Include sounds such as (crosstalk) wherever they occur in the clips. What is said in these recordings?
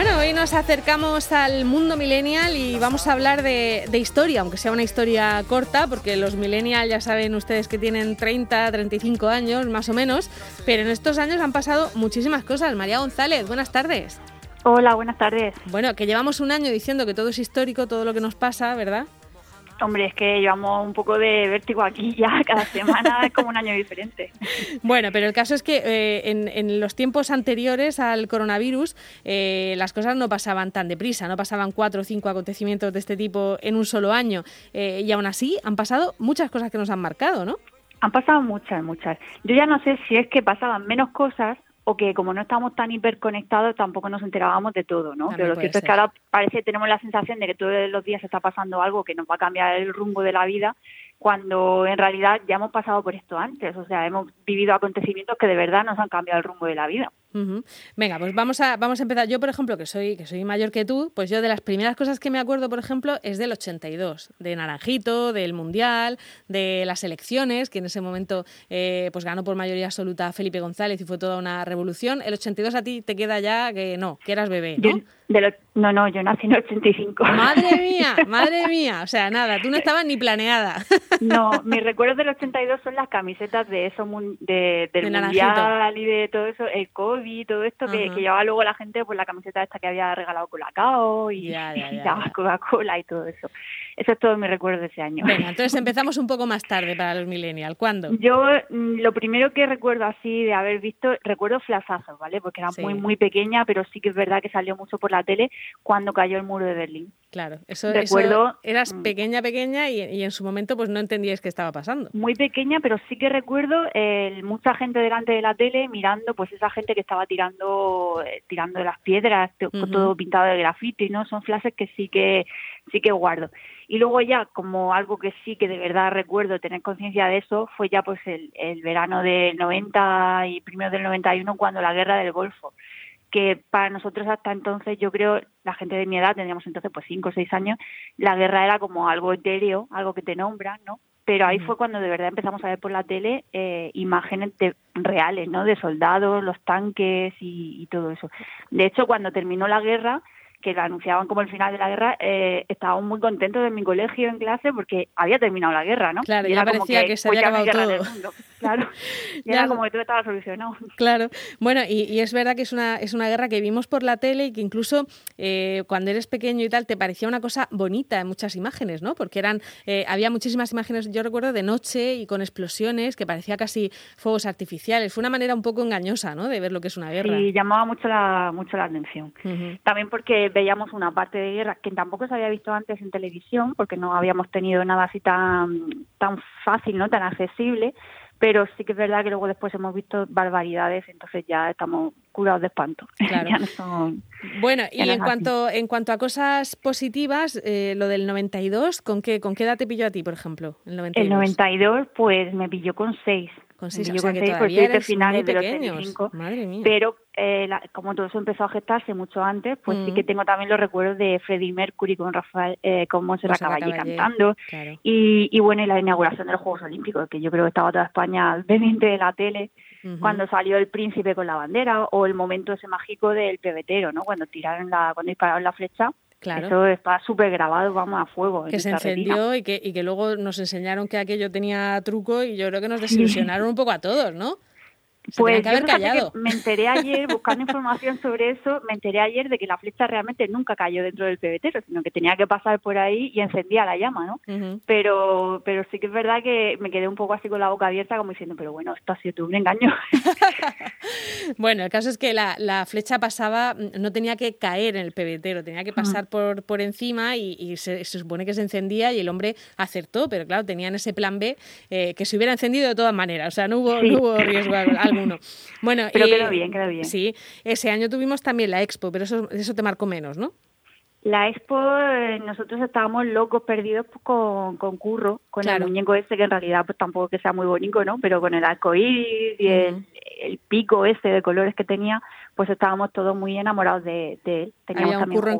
Bueno, hoy nos acercamos al mundo millennial y vamos a hablar de, historia, aunque sea una historia corta, porque los millennials ya saben ustedes que tienen 30, 35 años más o menos, pero en estos años han pasado muchísimas cosas. María González, buenas tardes. Hola, buenas tardes. Bueno, que llevamos un año diciendo que todo es histórico, todo lo que nos pasa, ¿verdad? Hombre, es que llevamos un poco de vértigo aquí ya, (laughs) cada semana es como un año diferente. Bueno, pero el caso es que eh, en, los tiempos anteriores al coronavirus eh, las cosas no pasaban tan deprisa, no pasaban cuatro o cinco acontecimientos de este tipo en un solo año eh, y aún así han pasado muchas cosas que nos han marcado, ¿no? Han pasado muchas, muchas. Yo ya no sé si es que pasaban menos cosas o que como no estamos tan hiperconectados tampoco nos enterábamos de todo, ¿no? Pero lo cierto es que ahora parece que tenemos la sensación de que todos los días está pasando algo que nos va a cambiar el rumbo de la vida cuando en realidad ya hemos pasado por esto antes, o sea, hemos vivido acontecimientos que de verdad nos han cambiado el rumbo de la vida. Venga, pues vamos a, vamos a empezar. Yo, por ejemplo, que soy, que soy mayor que tú, pues yo de las primeras cosas que me acuerdo, por ejemplo, es del 82, de Naranjito, del Mundial, de las elecciones, que en ese momento eh, pues ganó por mayoría absoluta Felipe González y fue toda una revolución. El 82 a ti te queda ya que no, que eras bebé, ¿no? no, no, yo nací en el 85. Madre (laughs) mía, madre mía. O sea, nada, tú no estabas ni planeada. (laughs) No, mis recuerdos del 82 son las camisetas de eso, de, del Mundial y de todo eso, el COVID y todo esto, que, llevaba luego la gente pues la camiseta esta que había regalado Colacao y, (laughs) ya, Coca-Cola y todo eso. Eso es todo mi recuerdo de ese año. Venga, entonces empezamos un poco más tarde para los millennials. ¿Cuándo? Yo mm, lo primero que recuerdo así de haber visto, recuerdo flashazos, ¿vale? Porque era muy, muy pequeña, pero sí que es verdad que salió mucho por la tele cuando cayó el muro de Berlín. Claro, eso, recuerdo, eras mm. pequeña, pequeña y, en su momento pues no entendías qué estaba pasando. Muy pequeña, pero sí que recuerdo eh, mucha gente delante de la tele mirando pues esa gente que estaba tirando eh, tirando las piedras, todo pintado de grafiti, ¿no? Son flashes que sí que sí que guardo. Y luego ya, como algo que sí que de verdad recuerdo tener conciencia de eso, fue ya pues el, el verano del 90 y primero del 91 cuando la guerra del Golfo que para nosotros hasta entonces, yo creo, la gente de mi edad, teníamos entonces pues cinco o seis años, la guerra era como algo etéreo, algo que te nombran, ¿no? Pero ahí fue cuando de verdad empezamos a ver por la tele eh, imágenes de, reales, ¿no? De soldados, los tanques y, y todo eso. De hecho, cuando terminó la guerra, que lo anunciaban como el final de la guerra, eh, estábamos muy contentos de mi colegio en clase porque había terminado la guerra, ¿no? Claro, ya parecía que, se había acabado todo. Claro, (laughs) y era como que todo estaba solucionado. Claro, bueno, y, es verdad que es una, es una guerra que vimos por la tele y que incluso eh, cuando eres pequeño y tal te parecía una cosa bonita en muchas imágenes, ¿no? Porque eran, eh, había muchísimas imágenes, yo recuerdo, de noche y con explosiones que parecía casi fuegos artificiales. Fue una manera un poco engañosa, ¿no? De ver lo que es una guerra. Y llamaba mucho la, mucho la atención. También porque veíamos una parte de guerra que tampoco se había visto antes en televisión, porque no habíamos tenido nada así tan, tan fácil, no tan accesible, pero sí que es verdad que luego después hemos visto barbaridades, entonces ya estamos curados de espanto. (laughs) Claro. bueno, y en cuanto, en cuanto a cosas positivas, eh, lo del 92, ¿con qué, ¿con qué edad te pilló a ti, por ejemplo? El 92, el 92 pues me pilló con 6 con seis, yo con seis, pues finales de los Madre mía. Pero eh, como todo eso empezó a gestarse mucho antes, pues sí que mm. tengo también los recuerdos de Freddie Mercury con Rafael, eh, con Montserrat Caballé cantando. Y, y bueno, y la inauguración de los Juegos Olímpicos, que yo creo que estaba toda España pendiente de la tele cuando salió el príncipe con la bandera o el momento ese mágico del pebetero, ¿no? Cuando tiraron la, cuando dispararon la flecha Claro. Eso está súper grabado, vamos a fuego. Que se encendió y que, y que luego nos enseñaron que aquello tenía truco y yo creo que nos desilusionaron un poco a todos, ¿no? pues me enteré (laughs) ayer, buscando información sobre eso, me enteré ayer de que la flecha realmente nunca cayó dentro del pebetero, sino que tenía que pasar por ahí y encendía la llama, ¿no? Pero pero sí que es verdad que me quedé un poco así con la boca abierta, como diciendo, pero bueno, esto ha sido un engaño. (laughs) bueno, el caso es que la, la, flecha pasaba, no tenía que caer en el pebetero, tenía que pasar por, por encima y, se, supone que se encendía y el hombre acertó, pero claro, tenían ese plan B eh, que se hubiera encendido de todas maneras, o sea, no hubo, no hubo riesgo algo bueno, pero quedó bien, quedó bien. Sí, ese año tuvimos también la Expo, pero eso, eso te marcó menos, ¿no? La Expo, eh, nosotros estábamos locos, perdidos con, con Curro, con el muñeco ese, que en realidad pues tampoco que sea muy bonito, ¿no? Pero con el arcoíris y el, el, pico ese de colores que tenía, pues estábamos todos muy enamorados de, él. Teníamos había curro en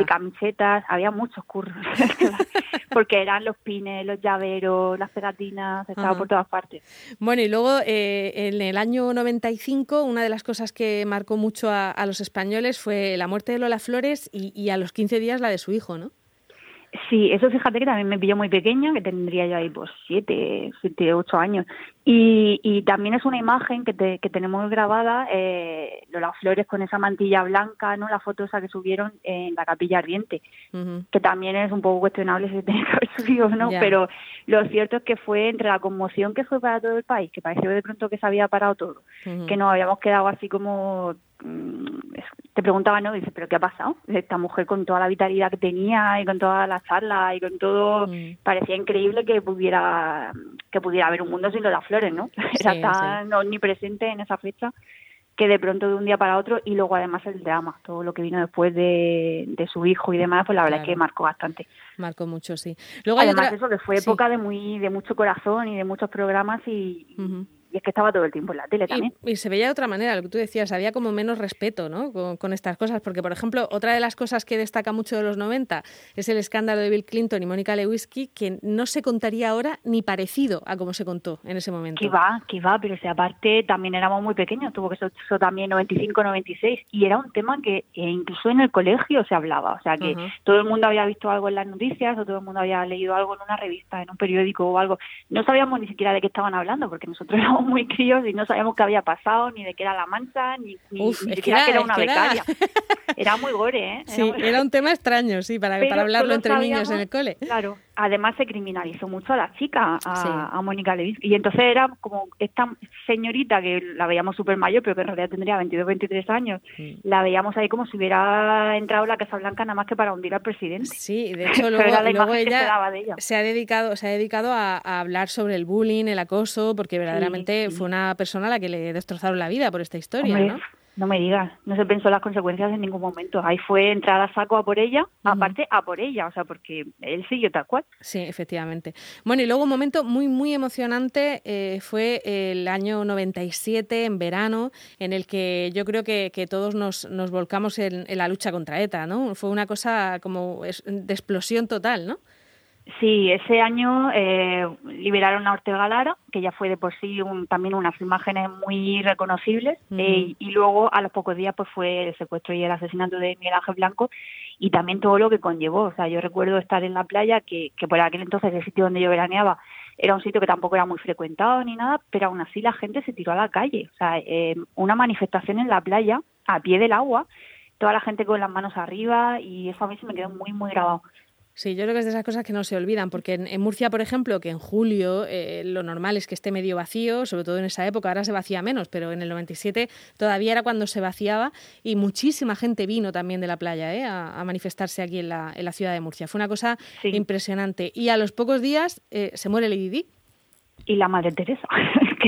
y camisetas, había muchos curros. (laughs) porque eran los pines, los llaveros, las pegatinas, estaba por todas partes. Bueno, y luego eh, en el año 95, una de las cosas que marcó mucho a, los españoles fue la muerte de Lola Flores y, y a los 15 días la de su hijo, ¿no? Sí, eso fíjate que también me pilló muy pequeña, que tendría ya ahí pues siete, siete, ocho años. Y, y también es una imagen que, te, que tenemos grabada, eh, las flores con esa mantilla blanca, ¿no? La foto esa que subieron en la capilla ardiente, que también es un poco cuestionable si tiene que haber (laughs) subido, ¿no? Pero lo cierto es que fue entre la conmoción que fue para todo el país, que pareció de pronto que se había parado todo, que nos habíamos quedado así como mm, te preguntaba, ¿no? Dice, ¿pero qué ha pasado? Esta mujer con toda la vitalidad que tenía y con todas las charlas y con todo, mm. parecía increíble que pudiera que pudiera haber un mundo sin las flores, ¿no? (laughs) Era tan omnipresente en esa fecha que de pronto de un día para otro y luego además el drama, todo lo que vino después de, de su hijo y demás, pues la verdad es que marcó bastante. Marcó mucho, sí. Luego además eso que fue época de muy de mucho corazón y de muchos programas y, y es que estaba todo el tiempo en la tele también. Y, se veía de otra manera, lo que tú decías, había como menos respeto ¿no? con, estas cosas, porque por ejemplo, otra de las cosas que destaca mucho de los 90 es el escándalo de Bill Clinton y Mónica Lewinsky, que no se contaría ahora ni parecido a como se contó en ese momento. Que va, que va, pero si aparte también éramos muy pequeños, tuvo que ser eso también 95, 96, y era un tema que eh, incluso en el colegio se hablaba, o sea que todo el mundo había visto algo en las noticias o todo el mundo había leído algo en una revista, en un periódico o algo, no sabíamos ni siquiera de qué estaban hablando, porque nosotros (laughs) éramos muy críos y no sabíamos qué había pasado, ni de qué era la mancha, ni, ni, siquiera que era, una becaria. (laughs) Era... muy gore, ¿eh? sí, era un tema extraño, sí, para, para hablarlo entre niños en el cole. Claro, además se criminalizó mucho a la chica, a, Mónica Levis. Y entonces era como esta señorita que la veíamos súper mayor, pero que en realidad tendría 22, 23 años, la veíamos ahí como si hubiera entrado la Casa Blanca nada más que para hundir al presidente. Sí, de hecho luego, ella, se ha dedicado, se ha dedicado a, hablar sobre el bullying, el acoso, porque verdaderamente fue una persona a la que le destrozaron la vida por esta historia, ¿no? No me digas, no se pensó las consecuencias en ningún momento. Ahí fue entrar a saco a por ella, aparte a por ella, o sea, porque él siguió tal cual. Sí, efectivamente. Bueno, y luego un momento muy, muy emocionante eh, fue el año 97, en verano, en el que yo creo que, que todos nos, nos volcamos en, en, la lucha contra ETA, ¿no? Fue una cosa como de explosión total, ¿no? Sí, ese año eh, liberaron a Ortega Lara, que ya fue de por sí un, también unas imágenes muy reconocibles, eh, y luego a los pocos días pues fue el secuestro y el asesinato de Miguel Ángel Blanco y también todo lo que conllevó. O sea, yo recuerdo estar en la playa, que, que por aquel entonces el sitio donde yo veraneaba era un sitio que tampoco era muy frecuentado ni nada, pero aún así la gente se tiró a la calle. O sea, eh, una manifestación en la playa, a pie del agua, toda la gente con las manos arriba y eso a mí se me quedó muy, muy grabado. Sí, yo creo que es de esas cosas que no se olvidan, porque en, Murcia, por ejemplo, que en julio eh, lo normal es que esté medio vacío, sobre todo en esa época, ahora se vacía menos, pero en el 97 todavía era cuando se vaciaba y muchísima gente vino también de la playa eh, a, manifestarse aquí en la, en la, ciudad de Murcia. Fue una cosa impresionante. Y a los pocos días eh, se muere Lady Di y la Madre Teresa.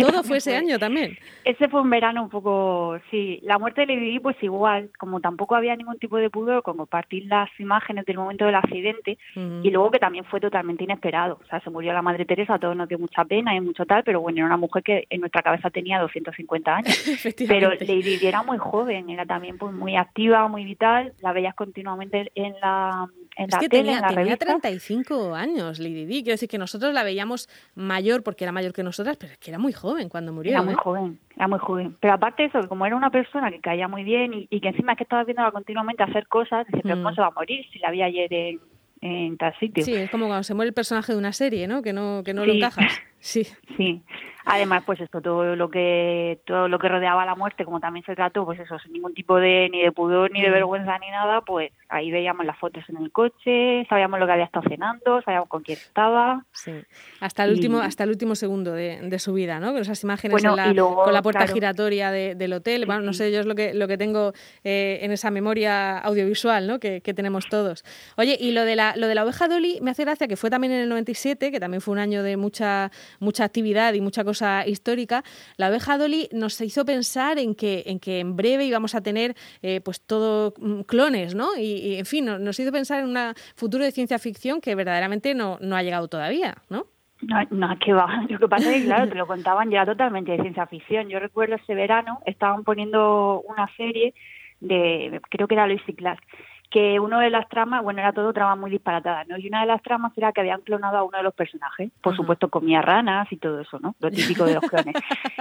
Todo fue ese año también. Ese fue un verano un poco, sí. La muerte de Lady Di, pues igual, como tampoco había ningún tipo de pudor con compartir las imágenes del momento del accidente, y luego que también fue totalmente inesperado. O sea, se murió la Madre Teresa, a todos nos dio mucha pena y mucho tal, pero bueno, era una mujer que en nuestra cabeza tenía 250 años. (laughs) pero Lady Di era muy joven, era también pues muy activa, muy vital, la veías continuamente en la en es que tenía, tenía 35 años Lady Di. Quiero decir que nosotros la veíamos mayor porque era mayor que nosotras, pero es que era muy joven cuando murió. Era muy ¿eh? joven, era muy joven. Pero aparte de eso, como era una persona que caía muy bien y, que encima es que estaba viéndola continuamente hacer cosas, dice, pero ¿cómo mm. se va a morir si la vi ayer en, en tal sitio? Sí, es como cuando se muere el personaje de una serie, ¿no? Que no, que no lo encajas. (laughs) Sí. Sí. Además, pues esto, todo lo que todo lo que rodeaba la muerte, como también se trató, pues eso, sin ningún tipo de ni de pudor, ni de mm. vergüenza, ni nada, pues ahí veíamos las fotos en el coche, sabíamos lo que había estado cenando, sabíamos con quién estaba. Sí, hasta el último hasta el último segundo de, su vida, ¿no? Con esas imágenes con la puerta giratoria del hotel, bueno, no sé, yo es lo que, lo que tengo eh, en esa memoria audiovisual, ¿no? Que, que, tenemos todos. Oye, y lo de, la, lo de la oveja Dolly me hace gracia que fue también en el 97, que también fue un año de mucha, mucha actividad y mucha cosa histórica, la abeja Dolly nos hizo pensar en que en, que en breve íbamos a tener eh, pues todo mm, clones, ¿no? Y, en fin, nos hizo pensar en un futuro de ciencia ficción que verdaderamente no, no ha llegado todavía, ¿no? No, no, que va. (laughs) Lo que pasa es que, claro, te (laughs) lo contaban ya totalmente de ciencia ficción. Yo recuerdo ese verano, estaban poniendo una serie de, creo que era Luis y Clark, que uno de las tramas, bueno, era todo tramas muy disparatadas, ¿no? Y una de las tramas era que habían clonado a uno de los personajes. Por supuesto, comía ranas y todo eso, ¿no? Lo (laughs) típico de los clones.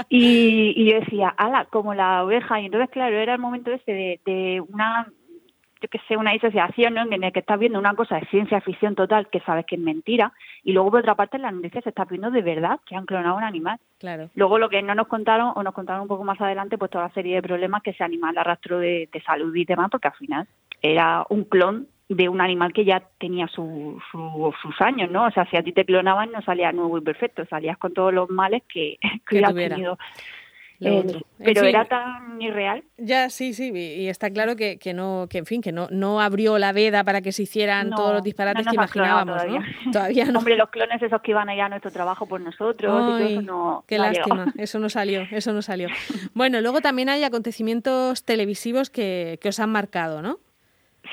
y, y yo decía, ala, como la oveja. Y entonces, claro, era el momento ese de, de una yo que sé, una disociación ¿no? en el que estás viendo una cosa de ciencia ficción total que sabes que es mentira y luego por otra parte en las noticias se está viendo de verdad que han clonado un animal. Claro. Luego lo que no nos contaron o nos contaron un poco más adelante pues toda la serie de problemas que ese animal arrastró de, de salud y demás porque al final era un clon de un animal que ya tenía su, su, sus años, ¿no? O sea, si a ti te clonaban no salías nuevo y perfecto, salías con todos los males que, (laughs) que, Que tenido. Lo Eh, otro. En pero fin. era tan irreal. Ya, sí, sí, y está claro que, que no, que en fin, que no, no abrió la veda para que se hicieran No, todos los disparates no que imaginábamos, ¿no? todavía. (laughs) Todavía no. Hombre, los clones esos que iban a ir a nuestro trabajo por nosotros y todo Ay, eso no. qué lástima, eso no salió, eso no salió. (laughs) Bueno, luego también hay acontecimientos televisivos que, que os han marcado, ¿no?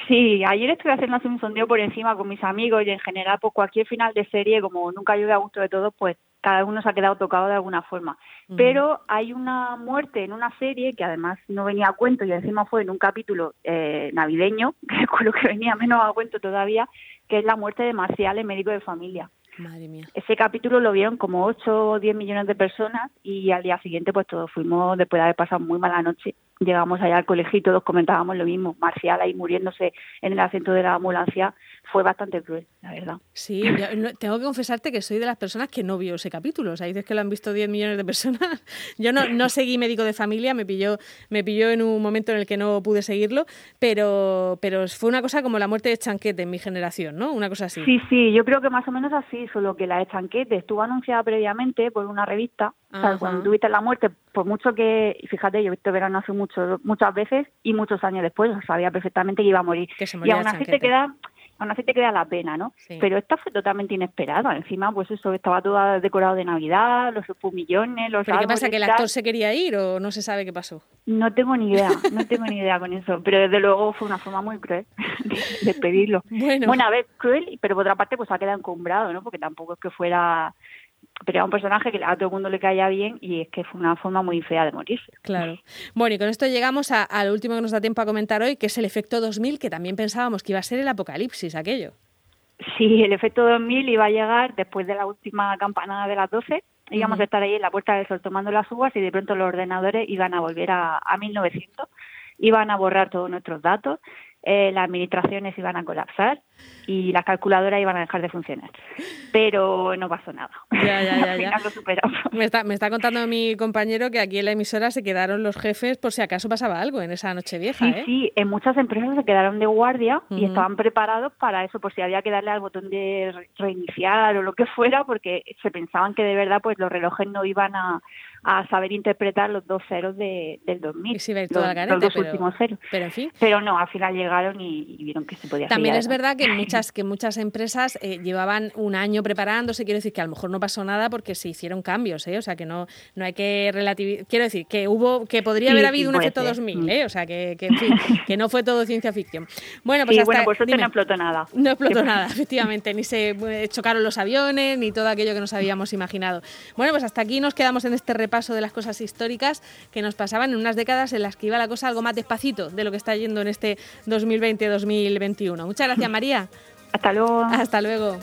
Sí, ayer estuve haciendo un sondeo por encima con mis amigos y en general, pues cualquier final de serie, como nunca llueve a gusto de todos, pues cada uno se ha quedado tocado de alguna forma. Pero hay una muerte en una serie que además no venía a cuento y encima fue en un capítulo eh, navideño, (laughs) que con lo que venía menos a cuento todavía, que es la muerte de Marcial, el médico de familia. Madre mía. Ese capítulo lo vieron como 8 o 10 millones de personas y al día siguiente pues todos fuimos, después de haber pasado muy mala noche, llegamos allá al colegio y todos comentábamos lo mismo. Marcial ahí muriéndose en el asiento de la ambulancia fue bastante cruel, la verdad. Sí, yo tengo que confesarte que soy de las personas que no vio ese capítulo. O sea, dices que lo han visto 10 millones de personas. (laughs) Yo no, no seguí médico de familia, me pilló, me pilló en un momento en el que no pude seguirlo, pero, pero fue una cosa como la muerte de Chanquete en mi generación, ¿no? Una cosa así. Sí, sí, yo creo que más o menos así, solo que la de Chanquete estuvo anunciada previamente por una revista. O sea, cuando tuviste la muerte, por mucho que, fíjate, yo he visto verano hace mucho, muchas veces y muchos años después, sabía perfectamente que iba a morir. Que se y aún así te queda aún así te queda la pena, ¿no? Sí. Pero esta fue totalmente inesperada. Encima, pues eso, estaba todo decorado de Navidad, los espumillones, los ¿Pero qué pasa? ¿Que el actor se quería ir o no se sabe qué pasó? No tengo ni idea, no tengo ni idea con eso. Pero desde luego fue una forma muy cruel de (laughs) despedirlo. Bueno. Bueno, a ver, cruel, pero por otra parte pues ha quedado encumbrado, ¿no? Porque tampoco es que fuera... Pero era un personaje que a todo el mundo le caía bien y es que fue una forma muy fea de morirse. Claro. Bueno, y con esto llegamos a, a lo último que nos da tiempo a comentar hoy, que es el efecto 2000, que también pensábamos que iba a ser el apocalipsis, aquello. Sí, el efecto 2000 iba a llegar después de la última campanada de las 12. Íbamos a estar ahí en la Puerta del Sol tomando las uvas y de pronto los ordenadores iban a volver a, a 1900, iban a borrar todos nuestros datos, eh, las administraciones iban a colapsar y las calculadoras iban a dejar de funcionar. Pero no pasó nada. Ya, ya, ya, (laughs) Al ya. final lo superamos. Me está, me está contando mi compañero que aquí en la emisora se quedaron los jefes por si acaso pasaba algo en esa noche vieja, Sí, ¿eh? sí, en muchas empresas se quedaron de guardia y estaban preparados para eso, por si había que darle al botón de re- reiniciar o lo que fuera, porque se pensaban que de verdad pues los relojes no iban a, a saber interpretar los dos ceros de, del 2000, Y se iba a ir los, los dos pero, últimos ceros. pero en fin. Pero no, al final llegaron y, y vieron que se podía También seguir es verdad que muchas, que muchas empresas eh, llevaban un año preparándose, quiero decir que a lo mejor no pasó nada porque se hicieron cambios, ¿eh? o sea que no, no hay que relativizar, quiero decir que hubo, que podría Sí, haber sí, habido un efecto ser. 2000, Mm. ¿eh? o sea que, que, en fin, (laughs) que no fue todo ciencia ficción. Bueno, pues Sí, hasta, bueno, por suerte dime. no explotó nada. (laughs) No explotó nada, efectivamente, ni se chocaron los aviones, ni todo aquello que nos habíamos imaginado. Bueno, pues hasta aquí nos quedamos en este repaso de las cosas históricas que nos pasaban en unas décadas en las que iba la cosa algo más despacito de lo que está yendo en este 2020-2021. Muchas gracias, (clears throat) María. Hasta luego. Hasta luego.